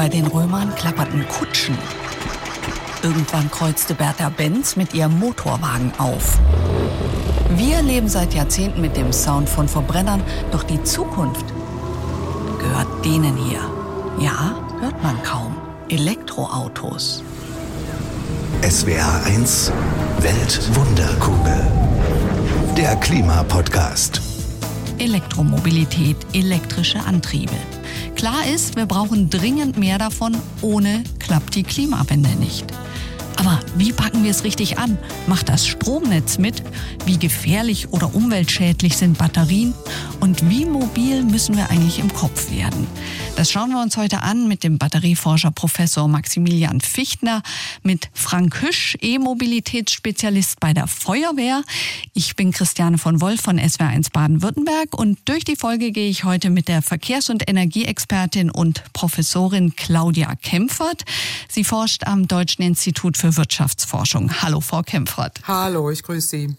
Bei den Römern klapperten Kutschen. Irgendwann kreuzte Bertha Benz mit ihrem Motorwagen auf. Wir leben seit Jahrzehnten mit dem Sound von Verbrennern, doch die Zukunft gehört denen hier. Ja, hört man kaum. Elektroautos. SWR 1 Weltwunderkugel. Der Klimapodcast. Elektromobilität, elektrische Antriebe. Klar ist, wir brauchen dringend mehr davon, ohne klappt die Klimawende nicht. Aber wie packen wir es richtig an? Macht das Stromnetz mit? Wie gefährlich oder umweltschädlich sind Batterien? Und wie mobil müssen wir eigentlich im Kopf werden? Das schauen wir uns heute an mit dem Batterieforscher Professor Maximilian Fichtner, mit Frank Hüsch, E-Mobilitätsspezialist bei der Feuerwehr. Ich bin Christiane von Wolf von SWR1 Baden-Württemberg und durch die Folge gehe ich heute mit der Verkehrs- und Energieexpertin und Professorin Claudia Kempfert. Sie forscht am Deutschen Institut für Wirtschaftsforschung. Hallo, Frau Kempfert. Hallo, ich grüße Sie.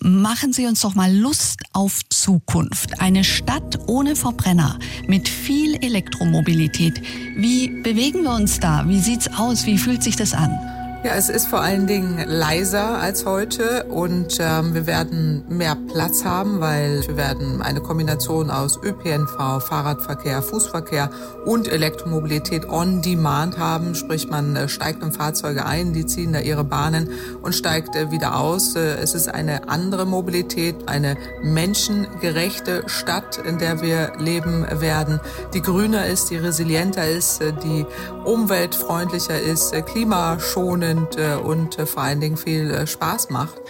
Machen Sie uns doch mal Lust auf Zukunft. Eine Stadt ohne Verbrenner, mit viel Elektromobilität. Wie bewegen wir uns da? Wie sieht's aus? Wie fühlt sich das an? Ja, es ist vor allen Dingen leiser als heute und ähm, wir werden mehr Platz haben, weil wir werden eine Kombination aus ÖPNV, Fahrradverkehr, Fußverkehr und Elektromobilität on demand haben. Sprich, man äh, steigt in Fahrzeuge ein, die ziehen da ihre Bahnen und steigt äh, wieder aus. Äh, es ist eine andere Mobilität, eine menschengerechte Stadt, in der wir leben werden, die grüner ist, die resilienter ist, äh, die umweltfreundlicher ist, klimaschonend spannend äh, und äh, vor allen Dingen viel äh, Spaß macht.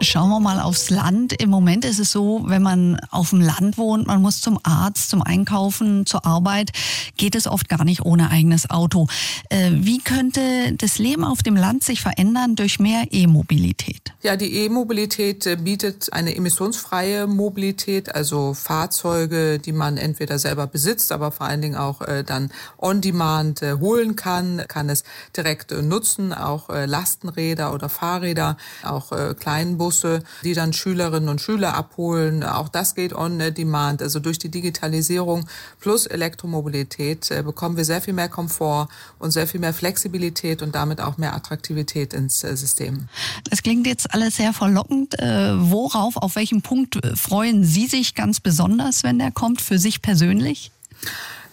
Schauen wir mal aufs Land. Im Moment ist es so, wenn man auf dem Land wohnt, man muss zum Arzt, zum Einkaufen, zur Arbeit, geht es oft gar nicht ohne eigenes Auto. Wie könnte das Leben auf dem Land sich verändern durch mehr E-Mobilität? Ja, die E-Mobilität bietet eine emissionsfreie Mobilität, also Fahrzeuge, die man entweder selber besitzt, aber vor allen Dingen auch dann on demand holen kann, kann es direkt nutzen, auch Lastenräder oder Fahrräder, auch Kleinbusse Busse, die dann Schülerinnen und Schüler abholen. Auch das geht on demand. Also durch die Digitalisierung plus Elektromobilität äh, bekommen wir sehr viel mehr Komfort und sehr viel mehr Flexibilität und damit auch mehr Attraktivität ins äh, System. Das klingt jetzt alles sehr verlockend. Äh, worauf, auf welchen Punkt freuen Sie sich ganz besonders, wenn der kommt, für sich persönlich?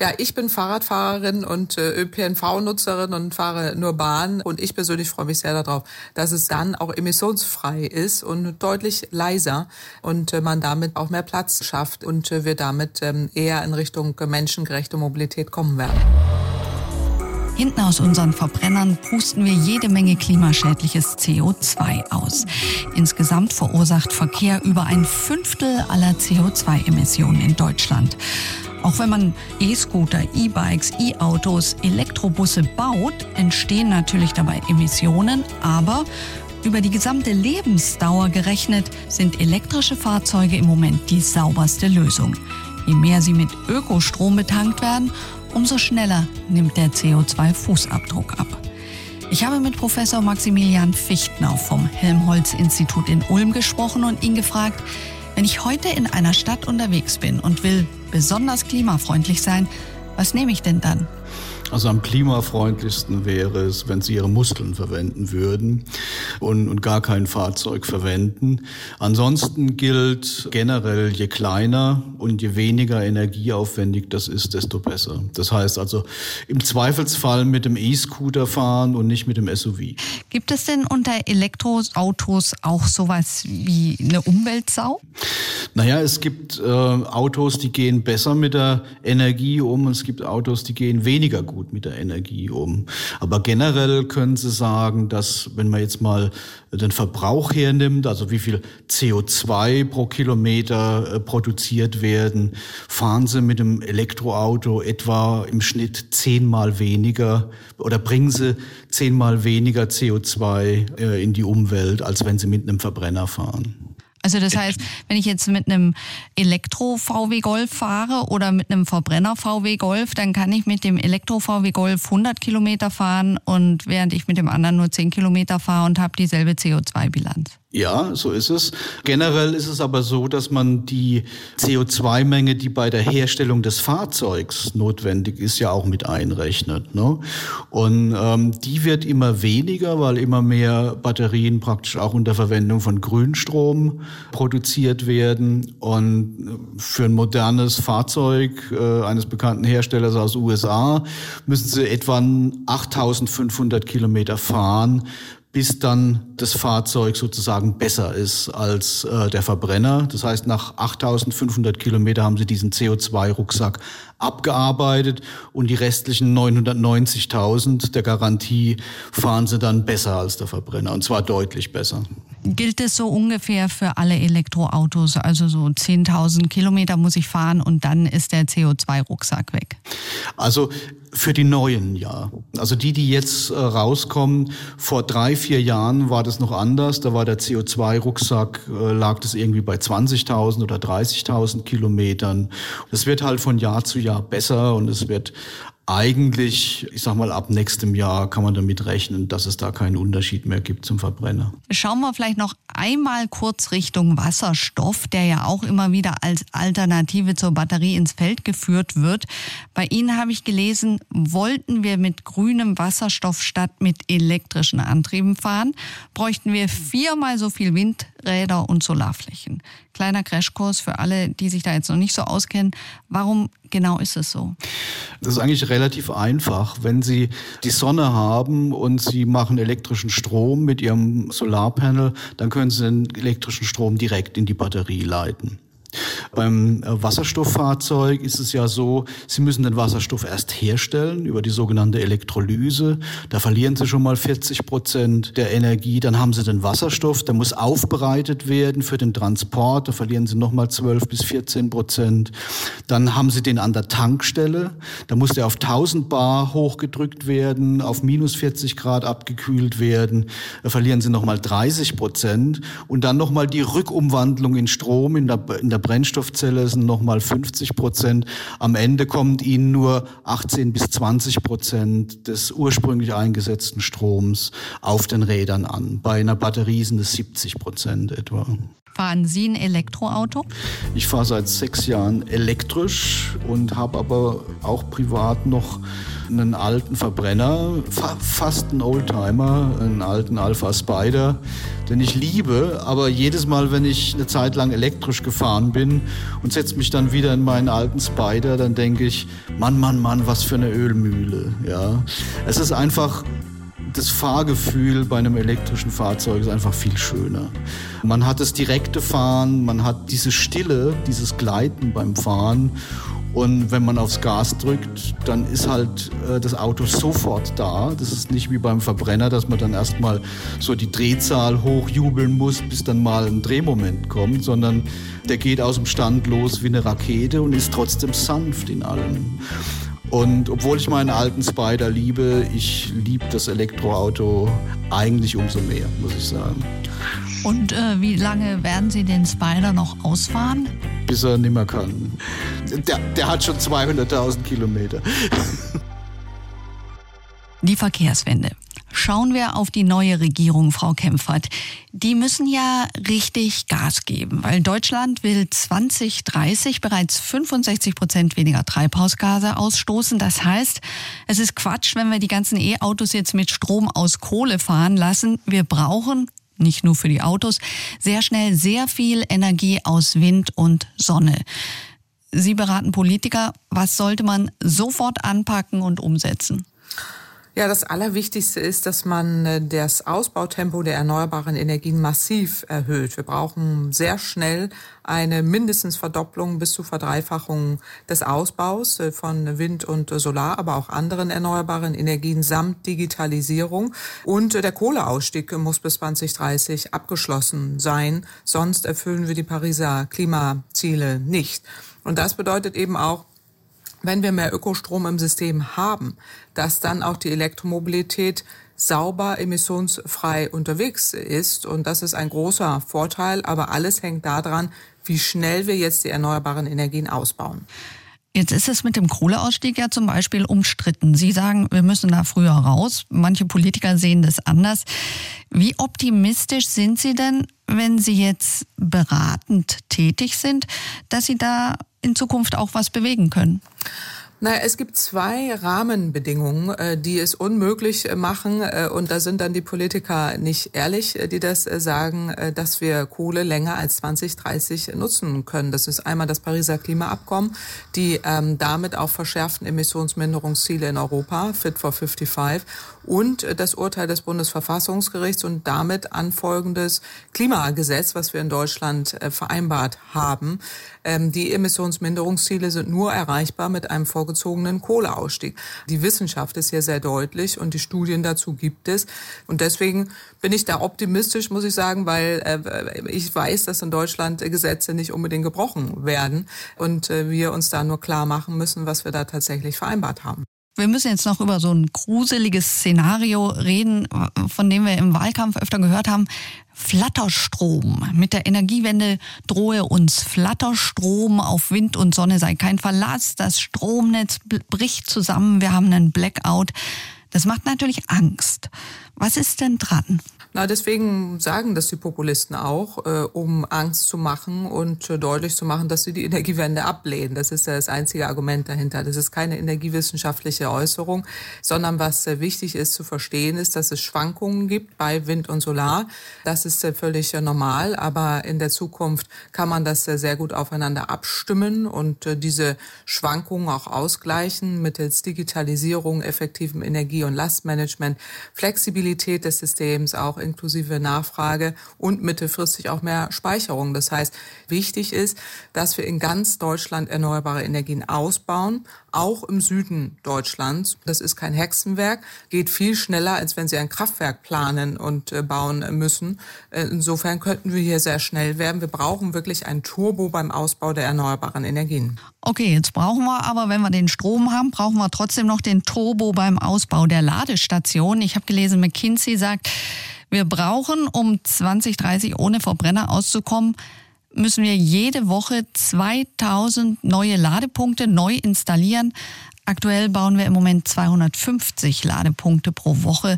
Ja, ich bin Fahrradfahrerin und äh, ÖPNV-Nutzerin und fahre nur Bahn. Und ich persönlich freue mich sehr darauf, dass es dann auch emissionsfrei ist und deutlich leiser und äh, man damit auch mehr Platz schafft und äh, wir damit ähm, eher in Richtung menschengerechte Mobilität kommen werden. Hinten aus unseren Verbrennern pusten wir jede Menge klimaschädliches CO2 aus. Insgesamt verursacht Verkehr über ein Fünftel aller CO2-Emissionen in Deutschland. Auch wenn man E-Scooter, E-Bikes, E-Autos, Elektrobusse baut, entstehen natürlich dabei Emissionen, aber über die gesamte Lebensdauer gerechnet sind elektrische Fahrzeuge im Moment die sauberste Lösung. Je mehr sie mit Ökostrom betankt werden, umso schneller nimmt der CO2-Fußabdruck ab. Ich habe mit Professor Maximilian Fichtner vom Helmholtz-Institut in Ulm gesprochen und ihn gefragt, wenn ich heute in einer Stadt unterwegs bin und will besonders klimafreundlich sein, was nehme ich denn dann? Also am klimafreundlichsten wäre es, wenn Sie Ihre Muskeln verwenden würden und, und gar kein Fahrzeug verwenden. Ansonsten gilt generell, je kleiner und je weniger energieaufwendig das ist, desto besser. Das heißt also im Zweifelsfall mit dem E-Scooter fahren und nicht mit dem SUV. Gibt es denn unter Elektroautos auch sowas wie eine Umweltsau? Naja, es gibt äh, Autos, die gehen besser mit der Energie um und es gibt Autos, die gehen weniger gut gut mit der Energie um. Aber generell können Sie sagen, dass wenn man jetzt mal den Verbrauch hernimmt, also wie viel CO2 pro Kilometer äh, produziert werden, fahren Sie mit dem Elektroauto etwa im Schnitt zehnmal weniger oder bringen Sie zehnmal weniger CO2 äh, in die Umwelt, als wenn Sie mit einem Verbrenner fahren. Also das heißt, wenn ich jetzt mit einem Elektro-VW Golf fahre oder mit einem Verbrenner-VW Golf, dann kann ich mit dem Elektro-VW Golf 100 Kilometer fahren und während ich mit dem anderen nur 10 Kilometer fahre und habe dieselbe CO2-Bilanz. Ja, so ist es. Generell ist es aber so, dass man die CO2-Menge, die bei der Herstellung des Fahrzeugs notwendig ist, ja auch mit einrechnet. Ne? Und ähm, die wird immer weniger, weil immer mehr Batterien praktisch auch unter Verwendung von Grünstrom produziert werden. Und für ein modernes Fahrzeug äh, eines bekannten Herstellers aus USA müssen sie etwa 8500 Kilometer fahren, bis dann das Fahrzeug sozusagen besser ist als äh, der Verbrenner. Das heißt, nach 8500 Kilometer haben sie diesen CO2-Rucksack abgearbeitet und die restlichen 990.000 der Garantie fahren sie dann besser als der Verbrenner und zwar deutlich besser. Gilt es so ungefähr für alle Elektroautos? Also so 10.000 Kilometer muss ich fahren und dann ist der CO2-Rucksack weg? Also für die neuen, ja. Also die, die jetzt äh, rauskommen, vor drei, vier Jahren war das noch anders. Da war der CO2-Rucksack, äh, lag das irgendwie bei 20.000 oder 30.000 Kilometern. Das wird halt von Jahr zu Jahr besser und es wird eigentlich, ich sag mal, ab nächstem Jahr kann man damit rechnen, dass es da keinen Unterschied mehr gibt zum Verbrenner. Schauen wir vielleicht noch einmal kurz Richtung Wasserstoff, der ja auch immer wieder als Alternative zur Batterie ins Feld geführt wird. Bei Ihnen habe ich gelesen, wollten wir mit grünem Wasserstoff statt mit elektrischen Antrieben fahren, bräuchten wir viermal so viel Windräder und Solarflächen. Kleiner Crashkurs für alle, die sich da jetzt noch nicht so auskennen. Warum genau ist es so? Das ist eigentlich relativ einfach. Wenn Sie die Sonne haben und Sie machen elektrischen Strom mit Ihrem Solarpanel, dann können Sie den elektrischen Strom direkt in die Batterie leiten. Beim äh, Wasserstofffahrzeug ist es ja so, Sie müssen den Wasserstoff erst herstellen über die sogenannte Elektrolyse. Da verlieren Sie schon mal 40 Prozent der Energie. Dann haben Sie den Wasserstoff, der muss aufbereitet werden für den Transport. Da verlieren Sie nochmal 12 bis 14 Prozent. Dann haben Sie den an der Tankstelle. Da muss der auf 1000 Bar hochgedrückt werden, auf minus 40 Grad abgekühlt werden. Da verlieren Sie nochmal 30 Prozent. Und dann nochmal die Rückumwandlung in Strom in der, in der der Brennstoffzelle sind nochmal 50 Prozent. Am Ende kommt Ihnen nur 18 bis 20 Prozent des ursprünglich eingesetzten Stroms auf den Rädern an. Bei einer Batterie sind es 70 Prozent etwa. Fahren Sie ein Elektroauto? Ich fahre seit sechs Jahren elektrisch und habe aber auch privat noch einen alten Verbrenner, fa fast einen Oldtimer, einen alten Alpha Spider, den ich liebe. Aber jedes Mal, wenn ich eine Zeit lang elektrisch gefahren bin und setze mich dann wieder in meinen alten Spider, dann denke ich, Mann, Mann, Mann, was für eine Ölmühle. Ja, es ist einfach das Fahrgefühl bei einem elektrischen Fahrzeug ist einfach viel schöner. Man hat das direkte Fahren, man hat diese Stille, dieses Gleiten beim Fahren und wenn man aufs Gas drückt, dann ist halt äh, das Auto sofort da. Das ist nicht wie beim Verbrenner, dass man dann erstmal so die Drehzahl hochjubeln muss, bis dann mal ein Drehmoment kommt, sondern der geht aus dem Stand los wie eine Rakete und ist trotzdem sanft in allem. Und obwohl ich meinen alten Spider liebe, ich liebe das Elektroauto eigentlich umso mehr, muss ich sagen. Und äh, wie lange werden Sie den Spider noch ausfahren? Bis er nimmer kann. Der, der hat schon 200.000 Kilometer. Die Verkehrswende. Schauen wir auf die neue Regierung, Frau Kempfert. Die müssen ja richtig Gas geben, weil Deutschland will 2030 bereits 65 Prozent weniger Treibhausgase ausstoßen. Das heißt, es ist Quatsch, wenn wir die ganzen E-Autos jetzt mit Strom aus Kohle fahren lassen. Wir brauchen nicht nur für die Autos, sehr schnell sehr viel Energie aus Wind und Sonne. Sie beraten Politiker, was sollte man sofort anpacken und umsetzen? Ja, das Allerwichtigste ist, dass man äh, das Ausbautempo der erneuerbaren Energien massiv erhöht. Wir brauchen sehr schnell eine mindestens Verdopplung bis zu Verdreifachung des Ausbaus äh, von Wind und Solar, aber auch anderen erneuerbaren Energien samt Digitalisierung. Und äh, der Kohleausstieg muss bis 2030 abgeschlossen sein. Sonst erfüllen wir die Pariser Klimaziele nicht. Und das bedeutet eben auch, wenn wir mehr Ökostrom im System haben, dass dann auch die Elektromobilität sauber emissionsfrei unterwegs ist. Und das ist ein großer Vorteil. Aber alles hängt daran, wie schnell wir jetzt die erneuerbaren Energien ausbauen. Jetzt ist es mit dem Kohleausstieg ja zum Beispiel umstritten. Sie sagen, wir müssen da früher raus. Manche Politiker sehen das anders. Wie optimistisch sind Sie denn, wenn Sie jetzt beratend tätig sind, dass Sie da in Zukunft auch was bewegen können? Naja, es gibt zwei Rahmenbedingungen, äh, die es unmöglich äh, machen, äh, und da sind dann die Politiker nicht ehrlich, die das sagen, dass wir Kohle länger als 2030 nutzen können. Das ist einmal das Pariser Klimaabkommen, die ähm, damit auch verschärften Emissionsminderungsziele in Europa, Fit for 55, und das Urteil des Bundesverfassungsgerichts und damit anfolgendes Klimagesetz, was wir in Deutschland vereinbart haben. Ähm, die Emissionsminderungsziele sind nur erreichbar mit einem vorgezogenen Kohleausstieg. Die Wissenschaft ist hier sehr deutlich und die Studien dazu gibt es. Und deswegen bin ich da optimistisch, muss ich sagen, weil äh, ich weiß, dass in Deutschland Gesetze nicht unbedingt gebrochen werden und äh, wir uns da nur klar machen müssen, was wir da tatsächlich vereinbart haben. Wir müssen jetzt noch über so ein gruseliges Szenario reden, von dem wir im Wahlkampf öfter gehört haben. Flatterstrom. Mit der Energiewende drohe uns Flatterstrom auf Wind und Sonne sei kein Verlass. Das Stromnetz bricht zusammen. Wir haben einen Blackout. Das macht natürlich Angst. Was ist denn dran? Na, deswegen sagen das die Populisten auch, äh, um Angst zu machen und äh, deutlich zu machen, dass sie die Energiewende ablehnen. Das ist ja das einzige Argument dahinter. Das ist keine energiewissenschaftliche Äußerung, sondern was äh, wichtig ist zu verstehen, ist, dass es Schwankungen gibt bei Wind und Solar. Das ist äh, völlig äh, normal, aber in der Zukunft kann man das äh, sehr gut aufeinander abstimmen und diese Schwankungen auch ausgleichen mittels Digitalisierung, effektivem Energie- und Lastmanagement, Flexibilität des Systems auch inklusive Nachfrage und mittelfristig auch mehr Speicherung. Das heißt, wichtig ist, dass wir in ganz Deutschland erneuerbare Energien ausbauen, auch im Süden Deutschlands. Das ist kein Hexenwerk, geht viel schneller, als wenn Sie ein Kraftwerk planen und äh, bauen müssen. Äh, insofern könnten wir hier sehr schnell werden. Wir brauchen wirklich ein Turbo beim Ausbau der erneuerbaren Energien. Okay, jetzt brauchen wir aber, wenn wir den Strom haben, brauchen wir trotzdem noch den Turbo beim Ausbau der Ladestation. Ich habe gelesen, McKinsey sagt, wir brauchen, um 2030 ohne Verbrenner auszukommen, müssen wir jede Woche 2000 neue Ladepunkte neu installieren. Aktuell bauen wir im Moment 250 Ladepunkte pro Woche.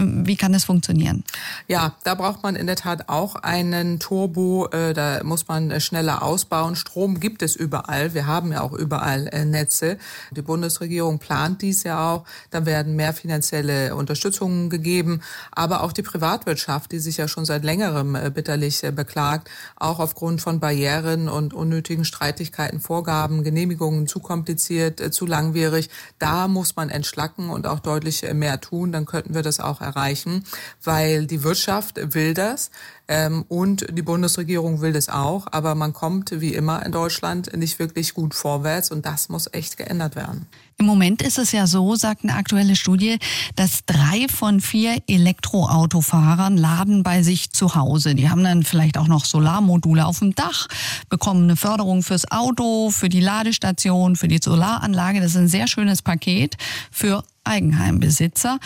Wie kann das funktionieren? Ja, da braucht man in der Tat auch einen Turbo. Äh, da muss man äh, schneller ausbauen. Strom gibt es überall. Wir haben ja auch überall äh, Netze. Die Bundesregierung plant dies ja auch. Da werden mehr finanzielle Unterstützungen gegeben. Aber auch die Privatwirtschaft, die sich ja schon seit längerem bitterlich beklagt, auch aufgrund von Barrieren und unnötigen Streitigkeiten, Vorgaben, Genehmigungen zu kompliziert, zu langwierig. Da muss man entschlacken und auch deutlich mehr tun. Dann könnten wir das auch erreichen, weil die Wirtschaft will das. Ähm, und die Bundesregierung will das auch, aber man kommt wie immer in Deutschland nicht wirklich gut vorwärts und das muss echt geändert werden. Im Moment ist es ja so, sagt eine aktuelle Studie, dass drei von vier Elektroautofahrern laden bei sich zu Hause. Die haben dann vielleicht auch noch Solarmodule auf dem Dach, bekommen eine Förderung fürs Auto, für die Ladestation, für die Solaranlage. Das ist ein sehr schönes Paket für Eigenheimbesitzer.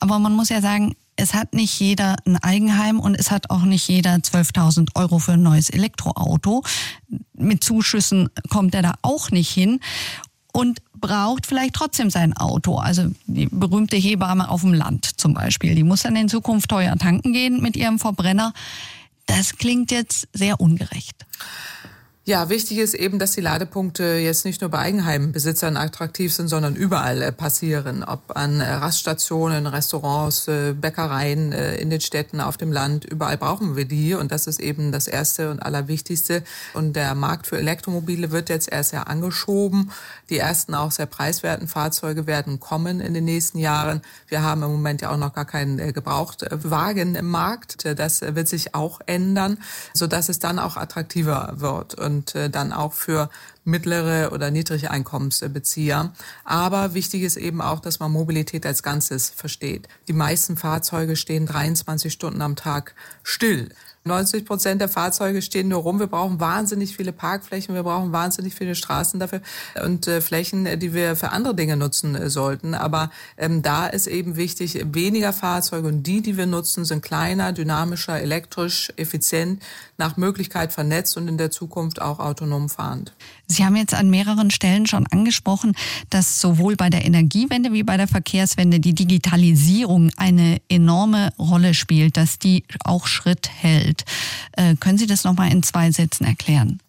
Aber man muss ja sagen, es hat nicht jeder ein Eigenheim und es hat auch nicht jeder 12.000 Euro für ein neues Elektroauto. Mit Zuschüssen kommt er da auch nicht hin und braucht vielleicht trotzdem sein Auto. Also die berühmte Hebamme auf dem Land zum Beispiel, die muss dann in Zukunft teuer tanken gehen mit ihrem Verbrenner. Das klingt jetzt sehr ungerecht. Ja, wichtig ist eben, dass die Ladepunkte jetzt nicht nur bei Eigenheimbesitzern attraktiv sind, sondern überall äh, passieren. Ob an äh, Raststationen, Restaurants, äh, Bäckereien in den Städten, auf dem Land. Überall brauchen wir die. Und das ist eben das Erste und Allerwichtigste. Und der Markt für Elektromobile wird jetzt erst ja angeschoben. Die ersten auch sehr preiswerten Fahrzeuge werden kommen in den nächsten Jahren. Wir haben im Moment ja auch noch gar keinen Gebrauchtwagen im Markt. Das wird sich auch ändern, sodass es dann auch attraktiver wird. Und und äh, dann auch für mittlere oder niedrige Einkommensbezieher. Aber wichtig ist eben auch, dass man Mobilität als Ganzes versteht. Die meisten Fahrzeuge stehen 23 Stunden am Tag still. 90 Prozent der Fahrzeuge stehen nur rum. Wir brauchen wahnsinnig viele Parkflächen, wir brauchen wahnsinnig viele Straßen dafür und äh, Flächen, äh, die wir für andere Dinge nutzen äh, sollten. Aber ähm, da ist eben wichtig, weniger Fahrzeuge und die, die wir nutzen, sind kleiner, dynamischer, elektrisch, effizient, nach Möglichkeit vernetzt und in der Zukunft auch autonom fahrend. Sie haben jetzt an mehreren Stellen schon angesprochen, dass sowohl bei der Energiewende wie bei der Verkehrswende die Digitalisierung eine enorme Rolle spielt, dass die auch Schritt hält. Äh, können Sie das nochmal in zwei Sätzen erklären?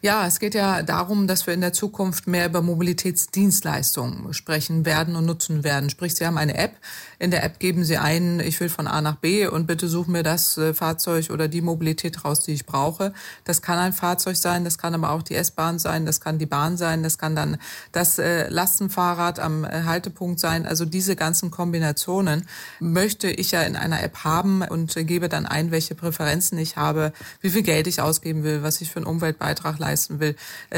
Ja, es geht ja darum, dass wir in der Zukunft mehr über Mobilitätsdienstleistungen sprechen werden und nutzen werden. Sprich, Sie haben eine App. In der App geben Sie ein, ich will von A nach B und bitte such mir das äh, Fahrzeug oder die Mobilität raus, die ich brauche. Das kann ein Fahrzeug sein, das kann aber auch die S-Bahn sein, das kann die Bahn sein, das kann dann das äh, Lastenfahrrad am äh, Haltepunkt sein. Also diese ganzen Kombinationen möchte ich ja in einer App haben und gebe dann ein, welche Präferenzen ich habe, wie viel Geld ich ausgeben will, was ich für einen Umweltbeitrag leiste leisten will,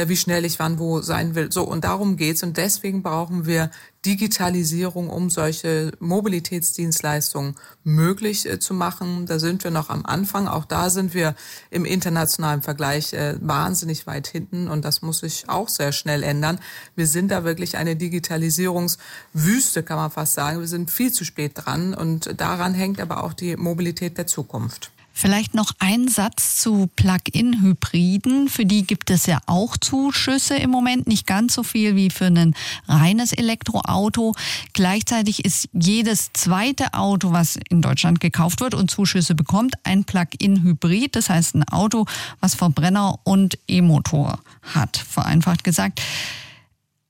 wie schnell ich wann wo sein will. So, und darum geht's. Und deswegen brauchen wir Digitalisierung, um solche Mobilitätsdienstleistungen möglich äh, zu machen. Da sind wir noch am Anfang. Auch da sind wir im internationalen Vergleich äh, wahnsinnig weit hinten und das muss sich auch sehr schnell ändern. Wir sind da wirklich eine Digitalisierungswüste, kann man fast sagen. Wir sind viel zu spät dran und daran hängt aber auch die Mobilität der Zukunft. Vielleicht noch ein Satz zu Plug-in-Hybriden. Für die gibt es ja auch Zuschüsse im Moment, nicht ganz so viel wie für ein reines Elektroauto. Gleichzeitig ist jedes zweite Auto, was in Deutschland gekauft wird und Zuschüsse bekommt, ein Plug-in-Hybrid. Das heißt ein Auto, was Verbrenner und E-Motor hat, vereinfacht gesagt.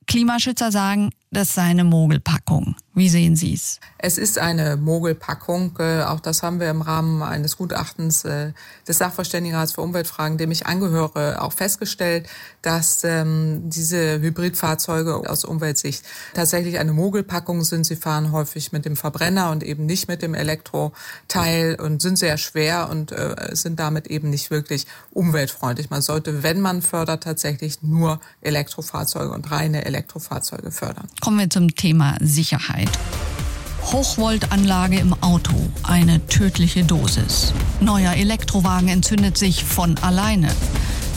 Klimaschützer sagen, das sei eine Mogelpackung. Wie sehen Sie es? Es ist eine Mogelpackung. Äh, auch das haben wir im Rahmen eines Gutachtens äh, des Sachverständigenrats für Umweltfragen, dem ich angehöre, auch festgestellt, dass ähm, diese Hybridfahrzeuge aus Umweltsicht tatsächlich eine Mogelpackung sind. Sie fahren häufig mit dem Verbrenner und eben nicht mit dem Elektroteil und sind sehr schwer und äh, sind damit eben nicht wirklich umweltfreundlich. Man sollte, wenn man fördert, tatsächlich nur Elektrofahrzeuge und reine Elektrofahrzeuge fördern. Kommen wir zum Thema Sicherheit. Hochvoltanlage im Auto, eine tödliche Dosis. Neuer Elektrowagen entzündet sich von alleine.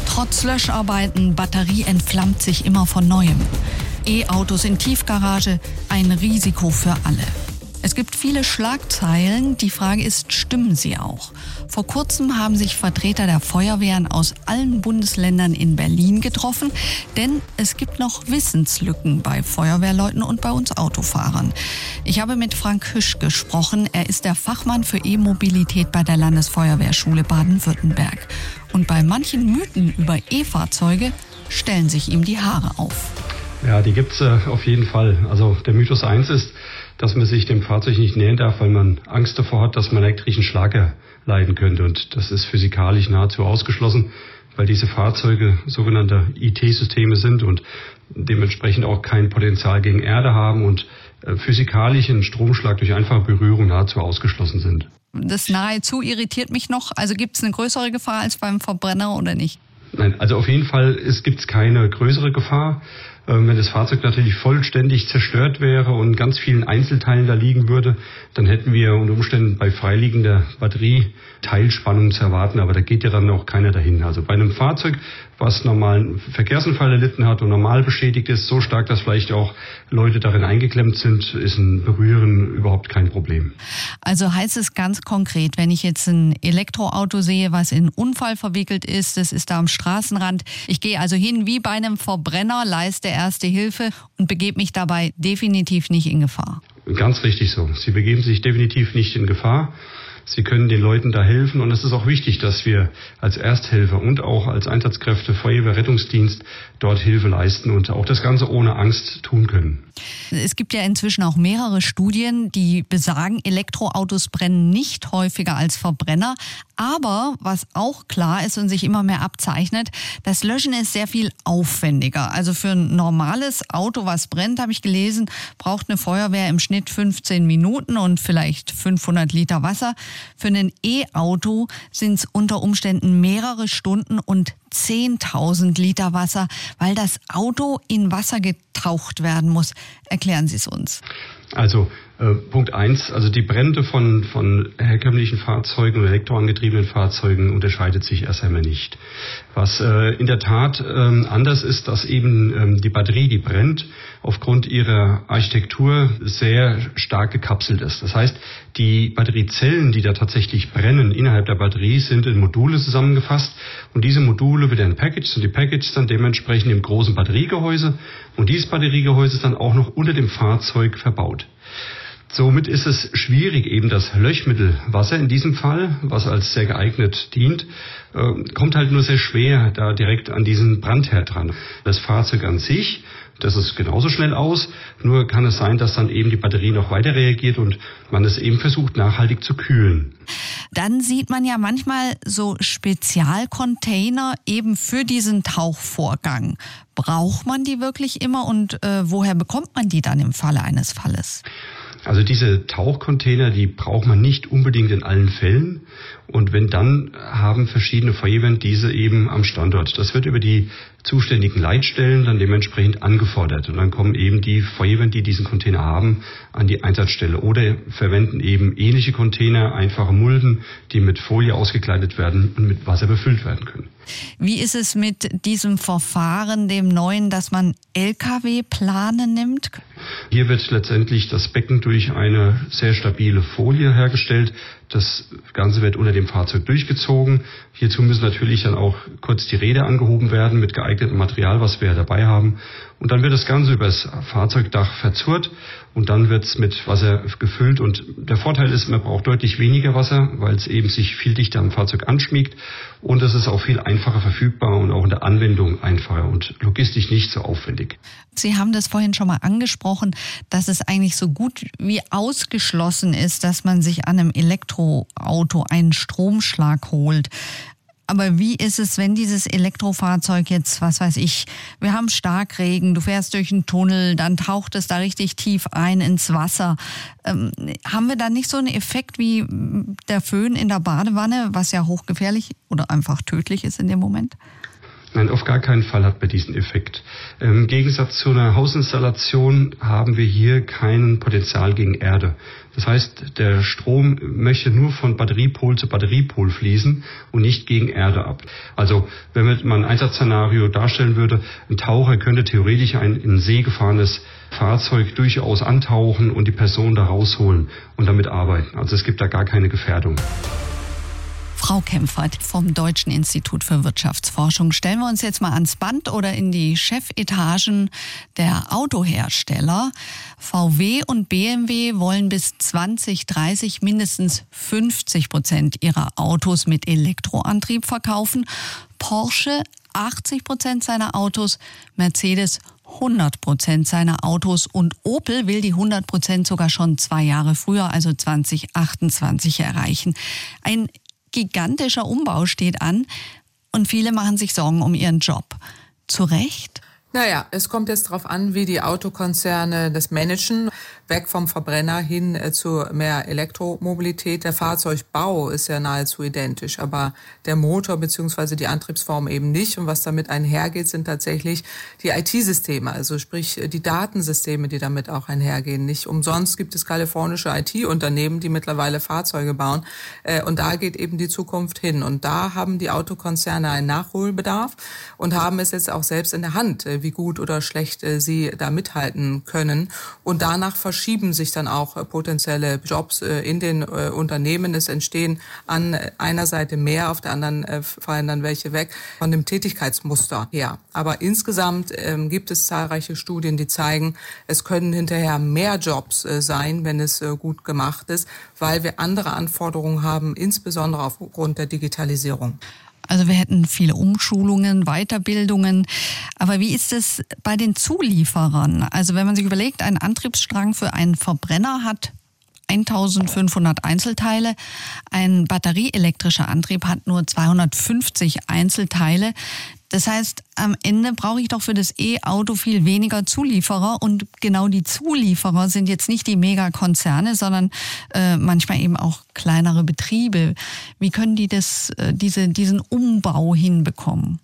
Trotz Löscharbeiten, Batterie entflammt sich immer von neuem. E-Autos in Tiefgarage, ein Risiko für alle. Es gibt viele Schlagzeilen. Die Frage ist, stimmen sie auch? Vor kurzem haben sich Vertreter der Feuerwehren aus allen Bundesländern in Berlin getroffen, denn es gibt noch Wissenslücken bei Feuerwehrleuten und bei uns Autofahrern. Ich habe mit Frank Hüsch gesprochen. Er ist der Fachmann für E-Mobilität bei der Landesfeuerwehrschule Baden-Württemberg. Und bei manchen Mythen über E-Fahrzeuge stellen sich ihm die Haare auf. Ja, die gibt's äh, auf jeden Fall. Also der Mythos 1 ist, dass man sich dem Fahrzeug nicht nähern darf, weil man Angst davor hat, dass man elektrischen Schlag erleiden könnte. Und das ist physikalisch nahezu ausgeschlossen, weil diese Fahrzeuge sogenannte IT-Systeme sind und dementsprechend auch kein Potenzial gegen Erde haben und äh, physikalisch ein Stromschlag durch einfache Berührung nahezu ausgeschlossen sind. Das nahezu irritiert mich noch. Also gibt es eine größere Gefahr als beim Verbrenner oder nicht? Nein, also auf jeden Fall gibt es keine größere Gefahr. Ähm, wenn das Fahrzeug natürlich vollständig zerstört wäre und ganz vielen Einzelteilen da liegen würde, dann hätten wir unter Umständen bei freiliegender Batterie Teilspannung zu erwarten, aber da geht ja dann auch keiner dahin. Also bei einem Fahrzeug, was normalen Verkehrsunfall erlitten hat und normal beschädigt ist, so stark, dass vielleicht auch Leute darin eingeklemmt sind, ist ein Berühren überhaupt kein Problem. Also heißt es ganz konkret, wenn ich jetzt ein Elektroauto sehe, was in Unfall verwickelt ist, das ist da am Straßenrand, ich gehe also hin wie bei einem Verbrenner, leiste erste Hilfe und begebe mich dabei definitiv nicht in Gefahr. Ganz richtig so. Sie begeben sich definitiv nicht in Gefahr. Sie können den Leuten da helfen und es ist auch wichtig, dass wir als Ersthelfer und auch als Einsatzkräfte Feuerwehr Rettungsdienst dort Hilfe leisten und auch das Ganze ohne Angst tun können. Es gibt ja inzwischen auch mehrere Studien, die besagen, Elektroautos brennen nicht häufiger als Verbrenner. Aber was auch klar ist und sich immer mehr abzeichnet, das Löschen ist sehr viel aufwendiger. Also für ein normales Auto, was brennt, habe ich gelesen, braucht eine Feuerwehr im Schnitt 15 Minuten und vielleicht 500 Liter Wasser. Für ein E-Auto sind es unter Umständen mehrere Stunden und 10.000 Liter Wasser, weil das Auto in Wasser getaucht werden muss. Erklären Sie es uns. Also äh, Punkt eins, also die Brände von, von herkömmlichen Fahrzeugen oder elektroangetriebenen Fahrzeugen unterscheidet sich erst einmal nicht. Was äh, in der Tat ähm, anders ist, dass eben ähm, die Batterie, die brennt, aufgrund ihrer Architektur sehr stark gekapselt ist. Das heißt, die Batteriezellen, die da tatsächlich brennen innerhalb der Batterie, sind in Module zusammengefasst und diese Module werden packaged und die packaged dann dementsprechend im großen Batteriegehäuse und dieses Batteriegehäuse ist dann auch noch unter dem Fahrzeug verbaut. Somit ist es schwierig, eben das Löschmittelwasser in diesem Fall, was als sehr geeignet dient, äh, kommt halt nur sehr schwer da direkt an diesen Brandherd dran. Das Fahrzeug an sich, das ist genauso schnell aus, nur kann es sein, dass dann eben die Batterie noch weiter reagiert und man es eben versucht, nachhaltig zu kühlen. Dann sieht man ja manchmal so Spezialcontainer eben für diesen Tauchvorgang. Braucht man die wirklich immer und äh, woher bekommt man die dann im Falle eines Falles? Also diese Tauchcontainer, die braucht man nicht unbedingt in allen Fällen. Und wenn dann haben verschiedene Feuerwehren diese eben am Standort. Das wird über die zuständigen Leitstellen dann dementsprechend angefordert. Und dann kommen eben die Feuerwehren, die diesen Container haben, an die Einsatzstelle oder verwenden eben ähnliche Container, einfache Mulden, die mit Folie ausgekleidet werden und mit Wasser befüllt werden können. Wie ist es mit diesem Verfahren, dem neuen, dass man Lkw-Plane nimmt? Hier wird letztendlich das Becken durch eine sehr stabile Folie hergestellt. Das Ganze wird unter dem Fahrzeug durchgezogen. Hierzu müssen natürlich dann auch kurz die Räder angehoben werden mit geeignetem Material, was wir dabei haben. Und dann wird das Ganze übers Fahrzeugdach verzurrt und dann wird es mit Wasser gefüllt. Und der Vorteil ist, man braucht deutlich weniger Wasser, weil es eben sich viel dichter am Fahrzeug anschmiegt. Und es ist auch viel einfacher verfügbar und auch in der Anwendung einfacher und logistisch nicht so aufwendig. Sie haben das vorhin schon mal angesprochen, dass es eigentlich so gut wie ausgeschlossen ist, dass man sich an einem Elektroauto einen Stromschlag holt. Aber wie ist es, wenn dieses Elektrofahrzeug jetzt, was weiß ich, wir haben Starkregen, du fährst durch einen Tunnel, dann taucht es da richtig tief ein ins Wasser. Ähm, haben wir da nicht so einen Effekt wie der Föhn in der Badewanne, was ja hochgefährlich oder einfach tödlich ist in dem Moment? Nein, auf gar keinen Fall hat man diesen Effekt. Im Gegensatz zu einer Hausinstallation haben wir hier kein Potenzial gegen Erde. Das heißt, der Strom möchte nur von Batteriepol zu Batteriepol fließen und nicht gegen Erde ab. Also, wenn man ein Einsatzszenario darstellen würde, ein Taucher könnte theoretisch ein in See gefahrenes Fahrzeug durchaus antauchen und die Person da rausholen und damit arbeiten. Also es gibt da gar keine Gefährdung. Frau Kempfert vom Deutschen Institut für Wirtschaftsforschung. Stellen wir uns jetzt mal ans Band oder in die Chefetagen der Autohersteller. VW und BMW wollen bis 2030 mindestens 50 Prozent ihrer Autos mit Elektroantrieb verkaufen. Porsche 80 Prozent seiner Autos, Mercedes 100 Prozent seiner Autos und Opel will die 100 Prozent sogar schon zwei Jahre früher, also 2028 erreichen. Ein gigantischer Umbau steht an und viele machen sich Sorgen um ihren Job. Zu Recht? Naja, es kommt jetzt darauf an, wie die Autokonzerne das managen weg vom Verbrenner hin äh, zu mehr Elektromobilität. Der Fahrzeugbau ist ja nahezu identisch, aber der Motor beziehungsweise die Antriebsform eben nicht. Und was damit einhergeht, sind tatsächlich die IT-Systeme, also sprich äh, die Datensysteme, die damit auch einhergehen. Nicht umsonst gibt es kalifornische IT-Unternehmen, die mittlerweile Fahrzeuge bauen. Äh, und da geht eben die Zukunft hin. Und da haben die Autokonzerne einen Nachholbedarf und haben es jetzt auch selbst in der Hand, wie gut oder schlecht sie da mithalten können. Und danach verschieben sich dann auch äh, potenzielle Jobs äh, in den äh, Unternehmen. Es entstehen an einer Seite mehr, auf der anderen fallen dann welche weg von dem Tätigkeitsmuster her. Aber insgesamt ähm, gibt es zahlreiche Studien, die zeigen, es können hinterher mehr Jobs sein, wenn es gut gemacht ist, weil wir andere Anforderungen haben, insbesondere aufgrund der Digitalisierung. Also wir hätten viele Umschulungen, Weiterbildungen. Aber wie ist es bei den Zulieferern? Also wenn man sich überlegt, ein Antriebsstrang für einen Verbrenner hat 1500 Einzelteile. Ein batterieelektrischer Antrieb hat nur 250 Einzelteile. Das heißt, am Ende brauche ich doch für das E-Auto viel weniger Zulieferer und genau die Zulieferer sind jetzt nicht die Megakonzerne, sondern äh, manchmal eben auch kleinere Betriebe. Wie können die das, äh, diese, diesen Umbau hinbekommen?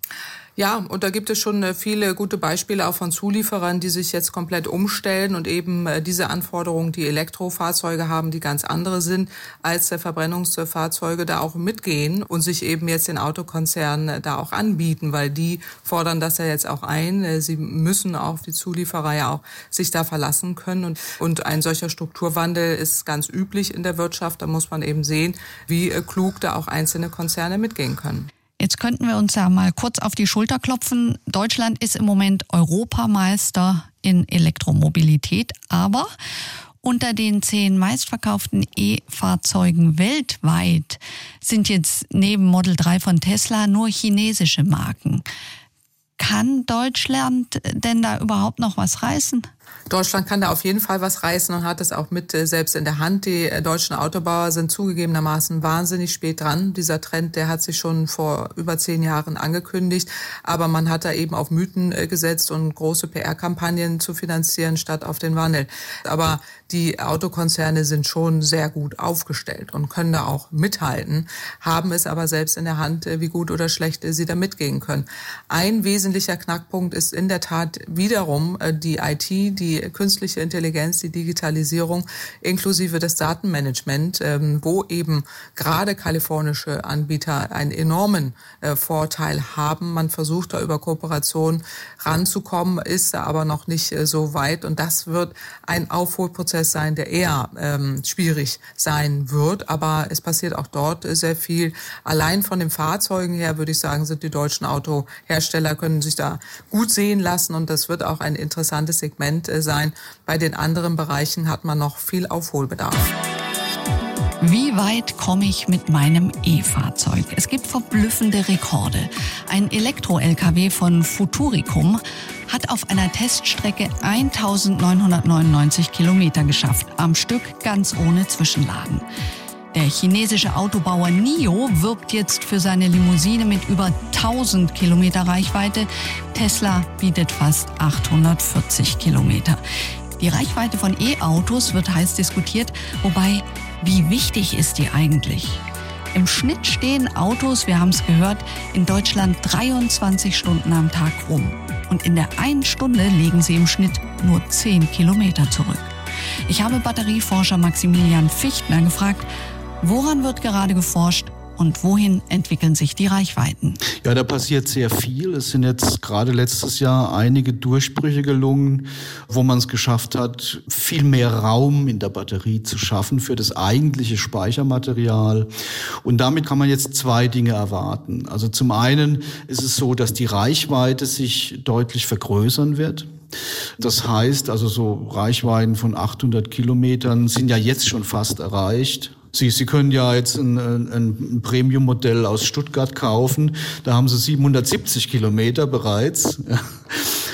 Ja, und da gibt es schon äh, viele gute Beispiele auch von Zulieferern, die sich jetzt komplett umstellen und eben äh, diese Anforderungen, die Elektrofahrzeuge haben, die ganz andere sind als der Verbrennungsfahrzeuge, da auch mitgehen und sich eben jetzt den Autokonzernen da auch anbieten, weil die fordern das ja jetzt auch ein. Sie müssen auf die Zulieferer ja auch sich da verlassen können und, und ein solcher Strukturwandel ist ganz üblich in der Wirtschaft. Da muss man eben sehen, wie klug da auch einzelne Konzerne mitgehen können. Jetzt könnten wir uns ja mal kurz auf die Schulter klopfen. Deutschland ist im Moment Europameister in Elektromobilität, aber unter den zehn meistverkauften E-Fahrzeugen weltweit sind jetzt neben Model 3 von Tesla nur chinesische Marken. Kann Deutschland denn da überhaupt noch was reißen? Deutschland kann da auf jeden Fall was reißen und hat es auch mit äh, selbst in der Hand. Die äh, deutschen Autobauer sind zugegebenermaßen wahnsinnig spät dran. Dieser Trend, der hat sich schon vor über zehn Jahren angekündigt. Aber man hat da eben auf Mythen äh, gesetzt und große PR-Kampagnen zu finanzieren statt auf den Wandel. Aber die Autokonzerne sind schon sehr gut aufgestellt und können da auch mithalten, haben es aber selbst in der Hand, wie gut oder schlecht sie da mitgehen können. Ein wesentlicher Knackpunkt ist in der Tat wiederum die IT, die künstliche Intelligenz, die Digitalisierung inklusive das Datenmanagement, ähm, wo eben gerade kalifornische Anbieter einen enormen äh, Vorteil haben. Man versucht da über Kooperation ranzukommen, ist aber noch nicht äh, so weit. Und das wird ein Aufholprozess sein, der eher ähm, schwierig sein wird. Aber es passiert auch dort sehr viel. Allein von den Fahrzeugen her würde ich sagen, sind die deutschen Autohersteller können sich da gut sehen lassen. Und das wird auch ein interessantes Segment äh, sein. Bei den anderen Bereichen hat man noch viel Aufholbedarf. Wie weit komme ich mit meinem E-Fahrzeug? Es gibt verblüffende Rekorde. Ein Elektro-LKW von Futuricum hat auf einer Teststrecke 1999 Kilometer geschafft, am Stück ganz ohne Zwischenladen. Der chinesische Autobauer NIO wirbt jetzt für seine Limousine mit über 1000 Kilometer Reichweite. Tesla bietet fast 840 Kilometer. Die Reichweite von E-Autos wird heiß diskutiert, wobei, wie wichtig ist die eigentlich? Im Schnitt stehen Autos, wir haben es gehört, in Deutschland 23 Stunden am Tag rum. Und in der einen Stunde legen sie im Schnitt nur 10 Kilometer zurück. Ich habe Batterieforscher Maximilian Fichtner gefragt, Woran wird gerade geforscht und wohin entwickeln sich die Reichweiten? Ja, da passiert sehr viel. Es sind jetzt gerade letztes Jahr einige Durchbrüche gelungen, wo man es geschafft hat, viel mehr Raum in der Batterie zu schaffen für das eigentliche Speichermaterial. Und damit kann man jetzt zwei Dinge erwarten. Also zum einen ist es so, dass die Reichweite sich deutlich vergrößern wird. Das heißt also so Reichweiten von 800 Kilometern sind ja jetzt schon fast erreicht. Sie, Sie können ja jetzt ein, ein Premium-Modell aus Stuttgart kaufen. Da haben Sie 770 Kilometer bereits.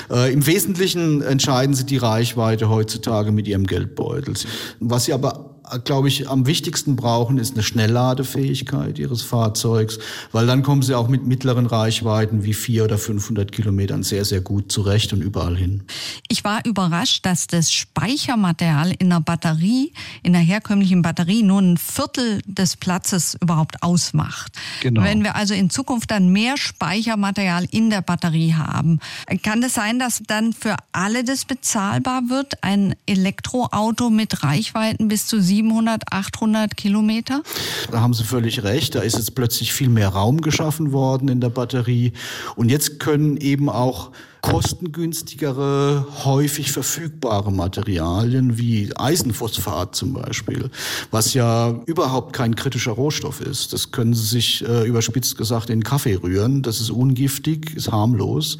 Äh, Im Wesentlichen entscheiden Sie die Reichweite heutzutage mit Ihrem Geldbeutel. Was Sie aber glaube ich, am wichtigsten brauchen, ist eine Schnellladefähigkeit ihres Fahrzeugs, weil dann kommen sie auch mit mittleren Reichweiten wie vier oder 500 Kilometern sehr, sehr gut zurecht und überall hin. Ich war überrascht, dass das Speichermaterial in der Batterie, in der herkömmlichen Batterie, nur ein Viertel des Platzes überhaupt ausmacht. Genau. Wenn wir also in Zukunft dann mehr Speichermaterial in der Batterie haben, kann es das sein, dass dann für alle das bezahlbar wird? Ein Elektroauto mit Reichweiten bis zu 700, 800 Kilometer? Da haben Sie völlig recht. Da ist jetzt plötzlich viel mehr Raum geschaffen worden in der Batterie. Und jetzt können eben auch kostengünstigere, häufig verfügbare Materialien wie Eisenphosphat zum Beispiel, was ja überhaupt kein kritischer Rohstoff ist. Das können Sie sich äh, überspitzt gesagt in Kaffee rühren. Das ist ungiftig, ist harmlos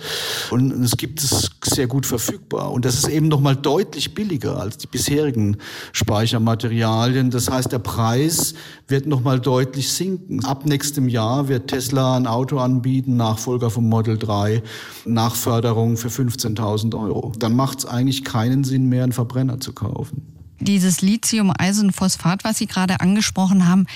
und es gibt es sehr gut verfügbar. Und das ist eben nochmal deutlich billiger als die bisherigen Speichermaterialien. Das heißt, der Preis wird nochmal deutlich sinken. Ab nächstem Jahr wird Tesla ein Auto anbieten, Nachfolger vom Model 3, Nachförder Förderung für 15.000 Euro. Dann macht es eigentlich keinen Sinn mehr, einen Verbrenner zu kaufen. Dieses Lithium-Eisenphosphat, was Sie gerade angesprochen haben,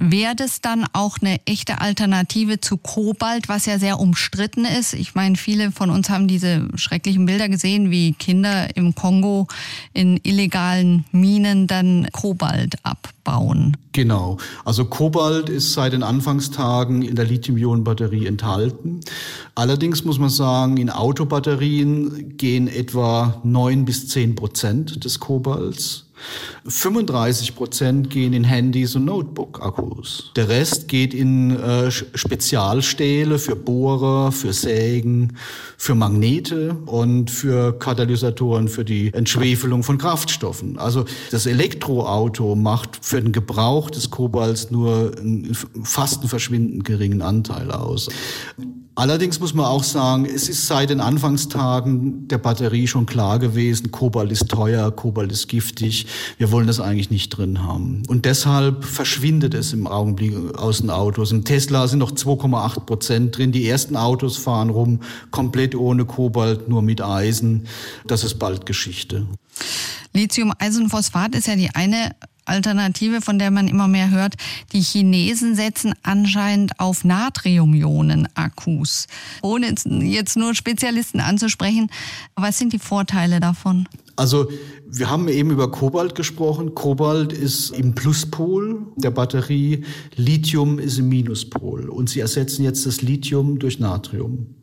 Wäre das dann auch eine echte Alternative zu Kobalt, was ja sehr umstritten ist? Ich meine, viele von uns haben diese schrecklichen Bilder gesehen, wie Kinder im Kongo in illegalen Minen dann Kobalt abbauen. Genau. Also Kobalt ist seit den Anfangstagen in der Lithium-Ionen-Batterie enthalten. Allerdings muss man sagen, in Autobatterien gehen etwa neun bis zehn Prozent des Kobalts 35 Prozent gehen in Handys und Notebook-Akkus. Der Rest geht in äh, Spezialstähle für Bohrer, für Sägen, für Magnete und für Katalysatoren für die Entschwefelung von Kraftstoffen. Also das Elektroauto macht für den Gebrauch des Kobalts nur einen, fast einen verschwindend geringen Anteil aus. Allerdings muss man auch sagen, es ist seit den Anfangstagen der Batterie schon klar gewesen, Kobalt ist teuer, Kobalt ist giftig, wir wollen das eigentlich nicht drin haben. Und deshalb verschwindet es im Augenblick aus den Autos. Im Tesla sind noch 2,8 Prozent drin. Die ersten Autos fahren rum, komplett ohne Kobalt, nur mit Eisen. Das ist bald Geschichte. Lithium-Eisenphosphat ist ja die eine Alternative, von der man immer mehr hört. Die Chinesen setzen anscheinend auf Natrium-Ionen-Akkus. Ohne jetzt nur Spezialisten anzusprechen, was sind die Vorteile davon? Also wir haben eben über Kobalt gesprochen. Kobalt ist im Pluspol der Batterie, Lithium ist im Minuspol. Und sie ersetzen jetzt das Lithium durch Natrium.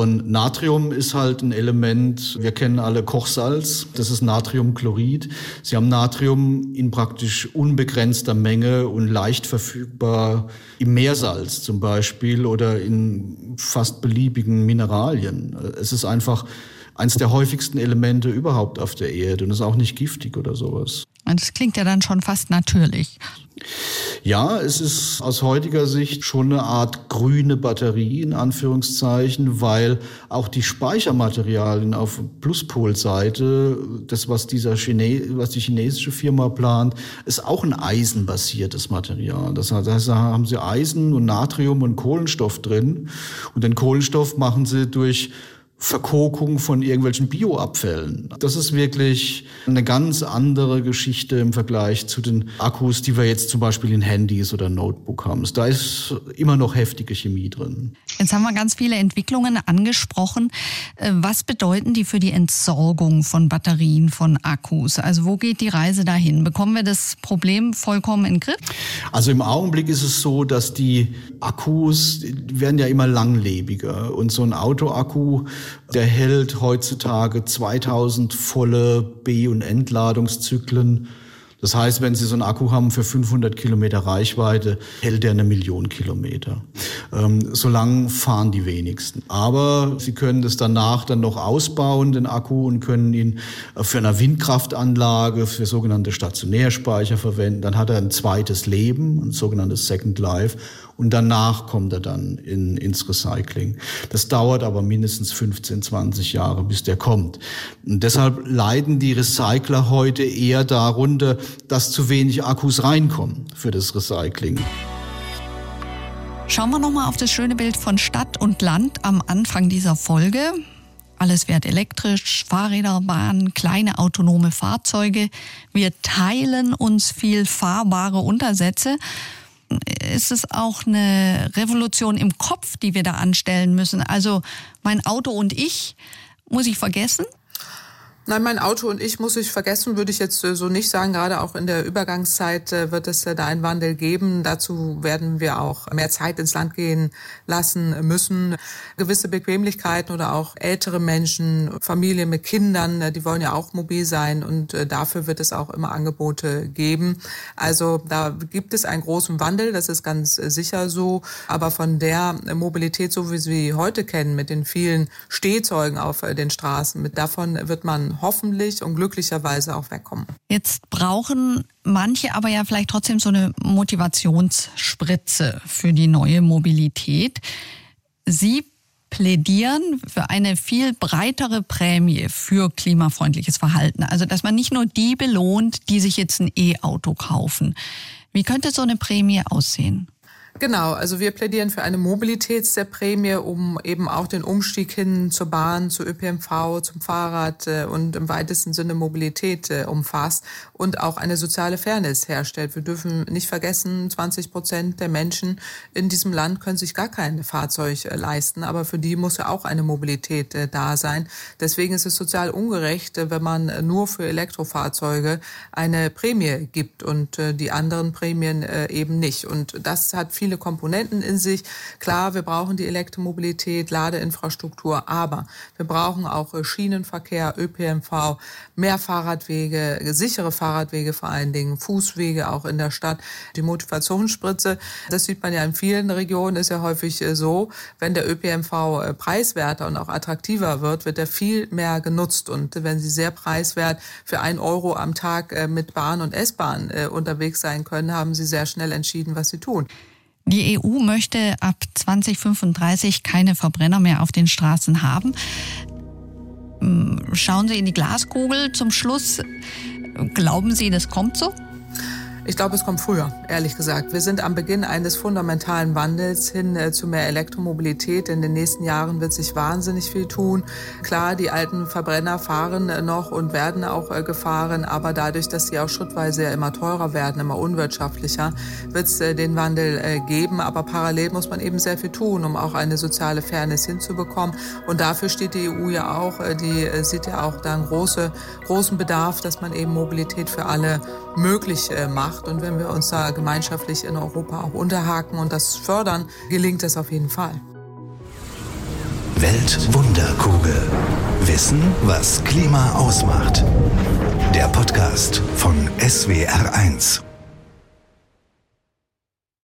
Und Natrium ist halt ein Element, wir kennen alle Kochsalz, das ist Natriumchlorid. Sie haben Natrium in praktisch unbegrenzter Menge und leicht verfügbar im Meersalz zum Beispiel oder in fast beliebigen Mineralien. Es ist einfach eines der häufigsten Elemente überhaupt auf der Erde und ist auch nicht giftig oder sowas. Das klingt ja dann schon fast natürlich. Ja, es ist aus heutiger Sicht schon eine Art grüne Batterie in Anführungszeichen, weil auch die Speichermaterialien auf Pluspolseite, das was dieser Chine was die chinesische Firma plant, ist auch ein eisenbasiertes Material. Das heißt, da haben sie Eisen und Natrium und Kohlenstoff drin und den Kohlenstoff machen sie durch Verkokung von irgendwelchen Bioabfällen. Das ist wirklich eine ganz andere Geschichte im Vergleich zu den Akkus, die wir jetzt zum Beispiel in Handys oder Notebook haben. Da ist immer noch heftige Chemie drin. Jetzt haben wir ganz viele Entwicklungen angesprochen. Äh, was bedeuten die für die Entsorgung von Batterien, von Akkus? Also wo geht die Reise dahin? Bekommen wir das Problem vollkommen in den Griff? Also im Augenblick ist es so, dass die Akkus die werden ja immer langlebiger und so ein Autoakku der hält heutzutage 2000 volle B- und Entladungszyklen. Das heißt, wenn Sie so einen Akku haben für 500 Kilometer Reichweite, hält er eine Million Kilometer. Ähm, so lang fahren die wenigsten. Aber Sie können das danach dann noch ausbauen, den Akku, und können ihn für eine Windkraftanlage, für sogenannte Stationärspeicher verwenden. Dann hat er ein zweites Leben, ein sogenanntes Second Life und danach kommt er dann in, ins Recycling. Das dauert aber mindestens 15, 20 Jahre, bis der kommt. Und deshalb leiden die Recycler heute eher darunter, dass zu wenig Akkus reinkommen für das Recycling. Schauen wir nochmal auf das schöne Bild von Stadt und Land am Anfang dieser Folge. Alles wird elektrisch, Fahrräder, Bahnen, kleine autonome Fahrzeuge. Wir teilen uns viel fahrbare Untersätze ist es auch eine Revolution im Kopf, die wir da anstellen müssen. Also mein Auto und ich muss ich vergessen. Nein, mein Auto und ich muss ich vergessen, würde ich jetzt äh, so nicht sagen. Gerade auch in der Übergangszeit äh, wird es äh, da einen Wandel geben. Dazu werden wir auch mehr Zeit ins Land gehen lassen müssen. Gewisse Bequemlichkeiten oder auch ältere Menschen, Familien mit Kindern, die wollen ja auch mobil sein und dafür wird es auch immer Angebote geben. Also da gibt es einen großen Wandel, das ist ganz sicher so. Aber von der Mobilität, so wie wir sie heute kennen, mit den vielen Stehzeugen auf den Straßen, mit davon wird man hoffentlich und glücklicherweise auch wegkommen. Jetzt brauchen manche aber ja vielleicht trotzdem so eine Motivationsspritze für die neue Mobilität. Sie plädieren für eine viel breitere Prämie für klimafreundliches Verhalten. Also, dass man nicht nur die belohnt, die sich jetzt ein E-Auto kaufen. Wie könnte so eine Prämie aussehen? Genau, also wir plädieren für eine Mobilitätsprämie, um eben auch den Umstieg hin zur Bahn, zu ÖPNV, zum Fahrrad äh, und im weitesten Sinne Mobilität äh, umfasst und auch eine soziale Fairness herstellt. Wir dürfen nicht vergessen, 20 Prozent der Menschen in diesem Land können sich gar kein Fahrzeug äh, leisten, aber für die muss ja auch eine Mobilität da sein. Deswegen ist es sozial ungerecht, wenn man nur für Elektrofahrzeuge eine Prämie gibt und die anderen Prämien eben nicht. Und das hat viele viele Komponenten in sich. Klar, wir brauchen die Elektromobilität, Ladeinfrastruktur, aber wir brauchen auch äh, Schienenverkehr, ÖPNV, mehr Fahrradwege, sichere Fahrradwege vor allen Dingen, Fußwege auch in der Stadt. Die Motivationsspritze, das sieht man ja in vielen Regionen, ist ja häufig äh, so, wenn der ÖPNV äh, preiswerter und auch attraktiver wird, wird er viel mehr genutzt. Und wenn Sie sehr preiswert für ein Euro am Tag mit Bahn und S-Bahn unterwegs sein können, haben Sie sehr schnell entschieden, was Sie tun. Die EU möchte ab 2035 keine Verbrenner mehr auf den Straßen haben. Hm, schauen Sie in die Glaskugel zum Schluss. Glauben Sie, das kommt so? Ich glaube, es kommt früher, ehrlich gesagt. Wir sind am Beginn eines fundamentalen Wandels hin äh, zu mehr Elektromobilität. In den nächsten Jahren wird sich wahnsinnig viel tun. Klar, die alten Verbrenner fahren äh, noch und werden auch äh, gefahren, aber dadurch, dass sie auch schrittweise ja immer teurer werden, immer unwirtschaftlicher, wird es äh, den Wandel äh, geben. Aber parallel muss man eben sehr viel tun, um auch eine soziale Fairness hinzubekommen. Und dafür steht die EU ja auch. Äh, die sieht ja auch da einen große, großen Bedarf, dass man eben Mobilität für alle möglich macht macht. Und wenn wir uns da gemeinschaftlich in Europa auch unterhaken und das fördern, gelingt es auf jeden Fall. Weltwunderkugel. Wissen, was Klima ausmacht. Der Podcast von SWR1.